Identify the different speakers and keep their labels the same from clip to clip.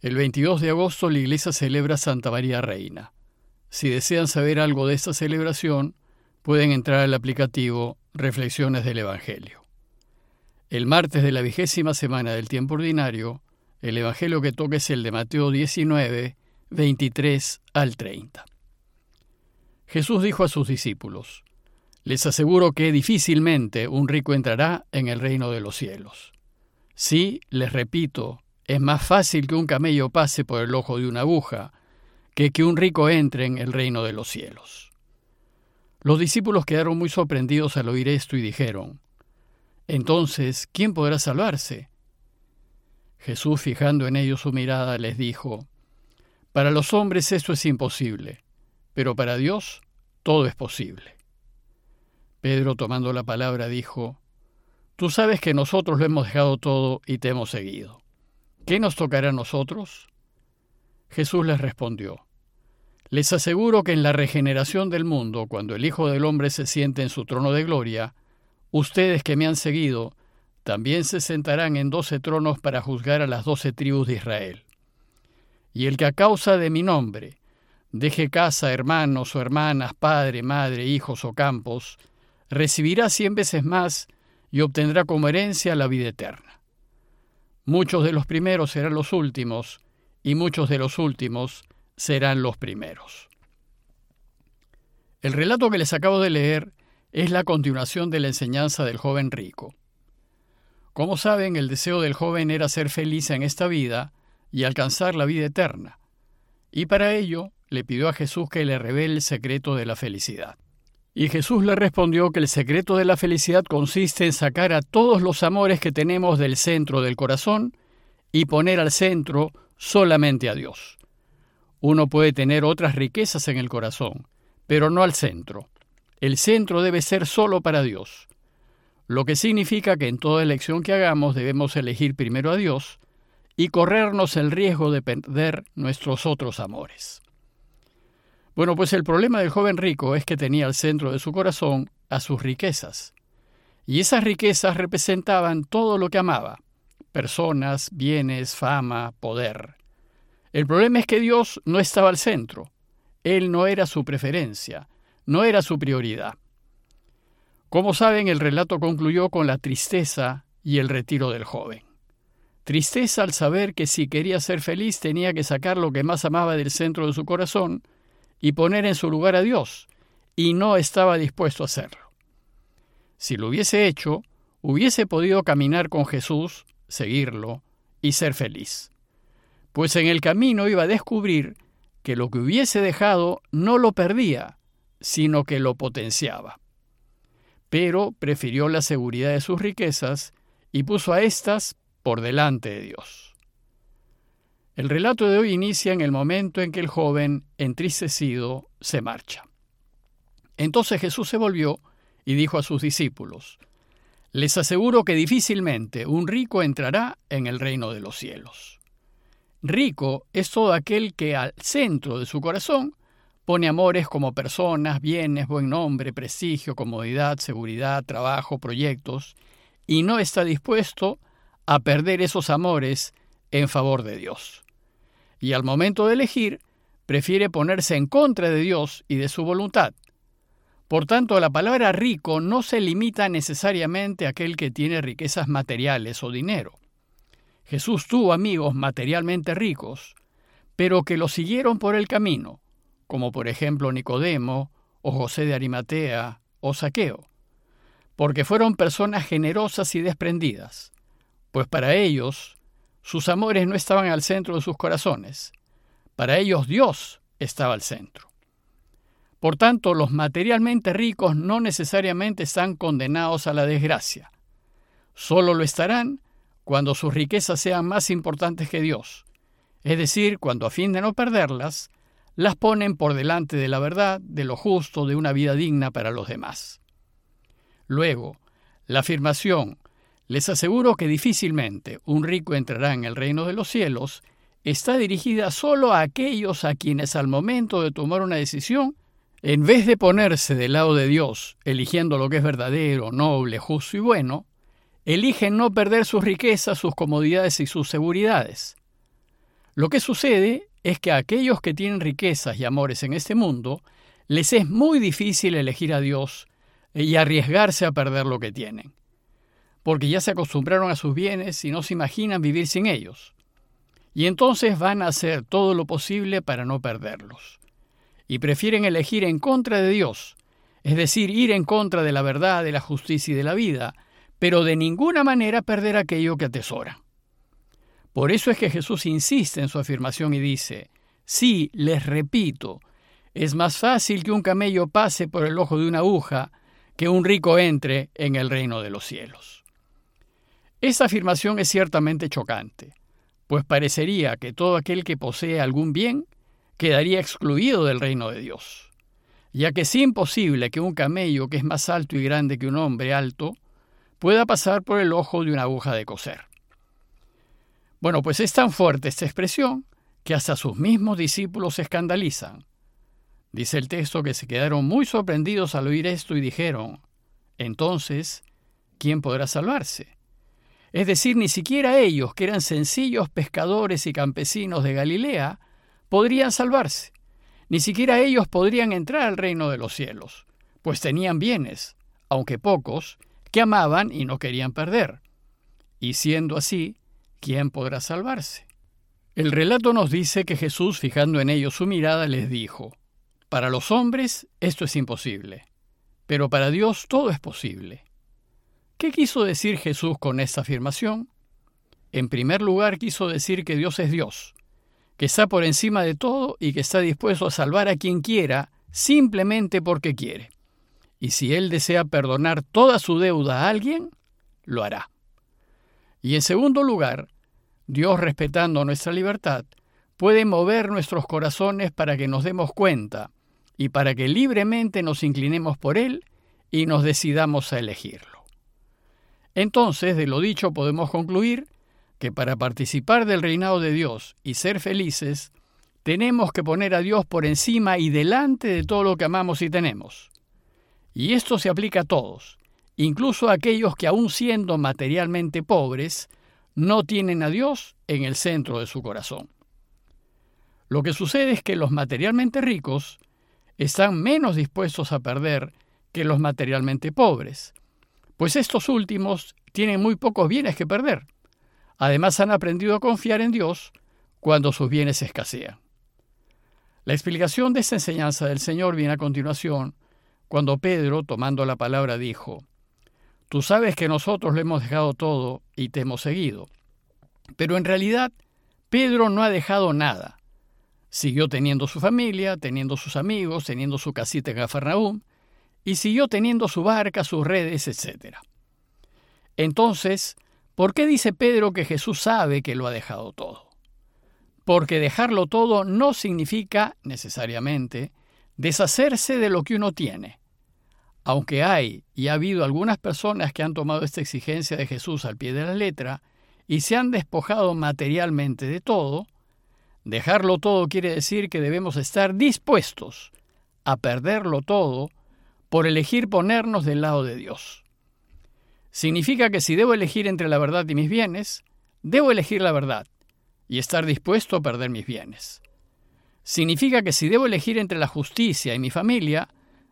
Speaker 1: El 22 de agosto la iglesia celebra Santa María Reina. Si desean saber algo de esta celebración, pueden entrar al aplicativo Reflexiones del Evangelio. El martes de la vigésima semana del tiempo ordinario, el Evangelio que toca es el de Mateo 19, 23 al 30. Jesús dijo a sus discípulos, Les aseguro que difícilmente un rico entrará en el reino de los cielos. Sí, les repito, es más fácil que un camello pase por el ojo de una aguja que que un rico entre en el reino de los cielos. Los discípulos quedaron muy sorprendidos al oír esto y dijeron, Entonces, ¿quién podrá salvarse? Jesús, fijando en ellos su mirada, les dijo, Para los hombres esto es imposible, pero para Dios todo es posible. Pedro, tomando la palabra, dijo, Tú sabes que nosotros lo hemos dejado todo y te hemos seguido. ¿Qué nos tocará a nosotros? Jesús les respondió, Les aseguro que en la regeneración del mundo, cuando el Hijo del Hombre se siente en su trono de gloria, ustedes que me han seguido, también se sentarán en doce tronos para juzgar a las doce tribus de Israel. Y el que a causa de mi nombre deje casa, hermanos o hermanas, padre, madre, hijos o campos, recibirá cien veces más y obtendrá como herencia la vida eterna. Muchos de los primeros serán los últimos, y muchos de los últimos serán los primeros. El relato que les acabo de leer es la continuación de la enseñanza del joven rico. Como saben, el deseo del joven era ser feliz en esta vida y alcanzar la vida eterna, y para ello le pidió a Jesús que le revele el secreto de la felicidad. Y Jesús le respondió que el secreto de la felicidad consiste en sacar a todos los amores que tenemos del centro del corazón y poner al centro solamente a Dios. Uno puede tener otras riquezas en el corazón, pero no al centro. El centro debe ser solo para Dios, lo que significa que en toda elección que hagamos debemos elegir primero a Dios y corrernos el riesgo de perder nuestros otros amores. Bueno, pues el problema del joven rico es que tenía al centro de su corazón a sus riquezas. Y esas riquezas representaban todo lo que amaba, personas, bienes, fama, poder. El problema es que Dios no estaba al centro. Él no era su preferencia, no era su prioridad. Como saben, el relato concluyó con la tristeza y el retiro del joven. Tristeza al saber que si quería ser feliz tenía que sacar lo que más amaba del centro de su corazón y poner en su lugar a Dios, y no estaba dispuesto a hacerlo. Si lo hubiese hecho, hubiese podido caminar con Jesús, seguirlo y ser feliz. Pues en el camino iba a descubrir que lo que hubiese dejado no lo perdía, sino que lo potenciaba. Pero prefirió la seguridad de sus riquezas y puso a éstas por delante de Dios. El relato de hoy inicia en el momento en que el joven, entristecido, se marcha. Entonces Jesús se volvió y dijo a sus discípulos, Les aseguro que difícilmente un rico entrará en el reino de los cielos. Rico es todo aquel que al centro de su corazón pone amores como personas, bienes, buen nombre, prestigio, comodidad, seguridad, trabajo, proyectos, y no está dispuesto a perder esos amores en favor de Dios y al momento de elegir, prefiere ponerse en contra de Dios y de su voluntad. Por tanto, la palabra rico no se limita necesariamente a aquel que tiene riquezas materiales o dinero. Jesús tuvo amigos materialmente ricos, pero que lo siguieron por el camino, como por ejemplo Nicodemo, o José de Arimatea, o Saqueo, porque fueron personas generosas y desprendidas, pues para ellos sus amores no estaban al centro de sus corazones. Para ellos Dios estaba al centro. Por tanto, los materialmente ricos no necesariamente están condenados a la desgracia. Solo lo estarán cuando sus riquezas sean más importantes que Dios, es decir, cuando a fin de no perderlas, las ponen por delante de la verdad, de lo justo, de una vida digna para los demás. Luego, la afirmación les aseguro que difícilmente un rico entrará en el reino de los cielos, está dirigida solo a aquellos a quienes al momento de tomar una decisión, en vez de ponerse del lado de Dios, eligiendo lo que es verdadero, noble, justo y bueno, eligen no perder sus riquezas, sus comodidades y sus seguridades. Lo que sucede es que a aquellos que tienen riquezas y amores en este mundo, les es muy difícil elegir a Dios y arriesgarse a perder lo que tienen, porque ya se acostumbraron a sus bienes y no se imaginan vivir sin ellos. Y entonces van a hacer todo lo posible para no perderlos. Y prefieren elegir en contra de Dios, es decir, ir en contra de la verdad, de la justicia y de la vida, pero de ninguna manera perder aquello que atesora. Por eso es que Jesús insiste en su afirmación y dice, sí, les repito, es más fácil que un camello pase por el ojo de una aguja que un rico entre en el reino de los cielos. Esa afirmación es ciertamente chocante, pues parecería que todo aquel que posee algún bien quedaría excluido del reino de Dios, ya que es imposible que un camello que es más alto y grande que un hombre alto pueda pasar por el ojo de una aguja de coser. Bueno, pues es tan fuerte esta expresión que hasta sus mismos discípulos se escandalizan. Dice el texto que se quedaron muy sorprendidos al oír esto y dijeron, entonces, ¿quién podrá salvarse? Es decir, ni siquiera ellos, que eran sencillos pescadores y campesinos de Galilea, podrían salvarse. Ni siquiera ellos podrían entrar al reino de los cielos, pues tenían bienes, aunque pocos, que amaban y no querían perder. Y siendo así, ¿quién podrá salvarse? El relato nos dice que Jesús, fijando en ellos su mirada, les dijo, Para los hombres esto es imposible, pero para Dios todo es posible. ¿Qué quiso decir Jesús con esta afirmación? En primer lugar, quiso decir que Dios es Dios, que está por encima de todo y que está dispuesto a salvar a quien quiera simplemente porque quiere. Y si Él desea perdonar toda su deuda a alguien, lo hará. Y en segundo lugar, Dios, respetando nuestra libertad, puede mover nuestros corazones para que nos demos cuenta y para que libremente nos inclinemos por Él y nos decidamos a elegirlo. Entonces, de lo dicho podemos concluir que para participar del reinado de Dios y ser felices, tenemos que poner a Dios por encima y delante de todo lo que amamos y tenemos. Y esto se aplica a todos, incluso a aquellos que aun siendo materialmente pobres, no tienen a Dios en el centro de su corazón. Lo que sucede es que los materialmente ricos están menos dispuestos a perder que los materialmente pobres, pues estos últimos tienen muy pocos bienes que perder. Además han aprendido a confiar en Dios cuando sus bienes escasean. La explicación de esta enseñanza del Señor viene a continuación, cuando Pedro, tomando la palabra, dijo, Tú sabes que nosotros le hemos dejado todo y te hemos seguido. Pero en realidad, Pedro no ha dejado nada. Siguió teniendo su familia, teniendo sus amigos, teniendo su casita en Cafarnaúm, y siguió teniendo su barca, sus redes, etc. Entonces, ¿por qué dice Pedro que Jesús sabe que lo ha dejado todo? Porque dejarlo todo no significa, necesariamente, deshacerse de lo que uno tiene. Aunque hay y ha habido algunas personas que han tomado esta exigencia de Jesús al pie de la letra y se han despojado materialmente de todo, dejarlo todo quiere decir que debemos estar dispuestos a perderlo todo por elegir ponernos del lado de Dios. Significa que si debo elegir entre la verdad y mis bienes, debo elegir la verdad y estar dispuesto a perder mis bienes. Significa que si debo elegir entre la justicia y mi familia,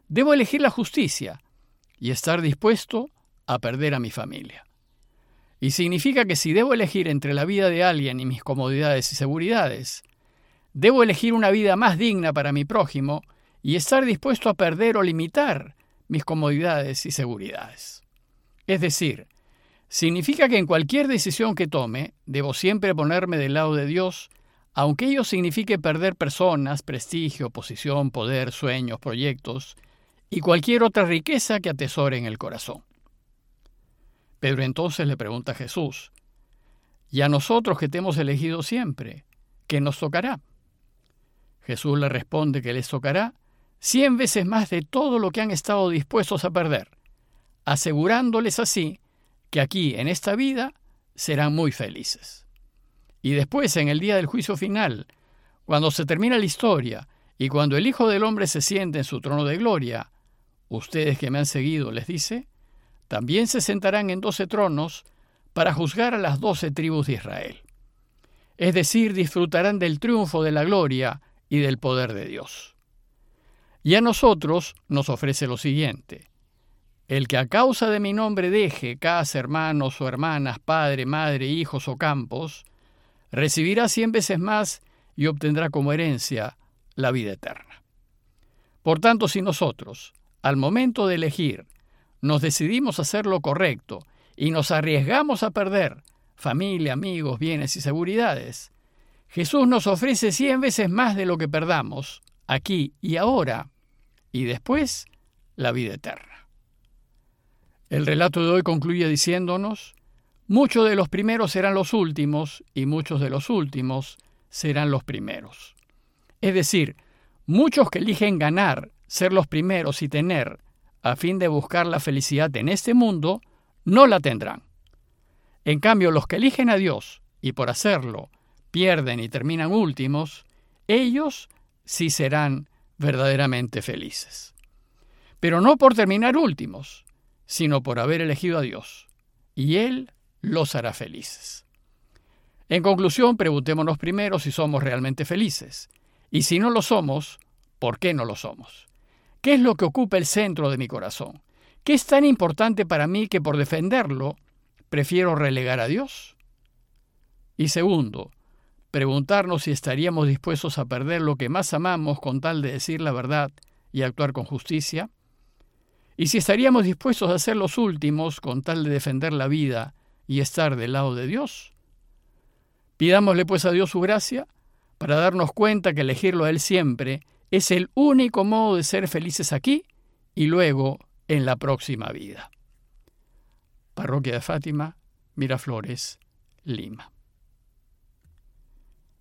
Speaker 1: Debo elegir la justicia y estar dispuesto a perder a mi familia. Y significa que si debo elegir entre la vida de alguien y mis comodidades y seguridades, debo elegir una vida más digna para mi prójimo y estar dispuesto a perder o limitar mis comodidades y seguridades. Es decir, significa que en cualquier decisión que tome, debo siempre ponerme del lado de Dios, aunque ello signifique perder personas, prestigio, posición, poder, sueños, proyectos, y cualquier otra riqueza que atesore en el corazón. Pedro entonces le pregunta a Jesús, ¿y a nosotros que te hemos elegido siempre, qué nos tocará? Jesús le responde que les tocará cien veces más de todo lo que han estado dispuestos a perder, asegurándoles así que aquí, en esta vida, serán muy felices. Y después, en el día del juicio final, cuando se termina la historia y cuando el Hijo del Hombre se siente en su trono de gloria, Ustedes que me han seguido, les dice, también se sentarán en doce tronos para juzgar a las doce tribus de Israel. es decir, disfrutarán del triunfo de la gloria y del poder de Dios. Y a nosotros nos ofrece lo siguiente. El que a causa de mi nombre deje casa, hermanos o hermanas, padre, madre, hijos o campos, recibirá cien veces más y obtendrá como herencia la vida eterna. Por tanto, si nosotros, al momento de elegir, nos decidimos a hacer lo correcto y nos arriesgamos a perder familia, amigos, bienes y seguridades, Jesús nos ofrece cien veces más de lo que perdamos, aquí y ahora, y después la vida eterna. El relato de hoy concluye diciéndonos, muchos de los primeros serán los últimos y muchos de los últimos serán los primeros. Es decir, muchos que eligen ganar, ser los primeros y tener, a fin de buscar la felicidad en este mundo, no la tendrán. En cambio, los que eligen a Dios y por hacerlo pierden y terminan últimos, ellos sí serán verdaderamente felices. Pero no por terminar últimos, sino por haber elegido a Dios, y Él los hará felices. En conclusión, preguntémonos primero si somos realmente felices, y si no lo somos, ¿por qué no lo somos? ¿Qué es lo que ocupa el centro de mi corazón? ¿Qué es tan importante para mí que por defenderlo prefiero relegar a Dios? Y segundo, preguntarnos si estaríamos dispuestos a perder lo que más amamos con tal de decir la verdad y actuar con justicia. Y si estaríamos dispuestos a ser los últimos con tal de defender la vida y estar del lado de Dios. Pidámosle pues a Dios su gracia para darnos cuenta que elegirlo a Él siempre es el único modo de ser felices aquí y luego en la próxima vida. Parroquia de Fátima, Miraflores, Lima.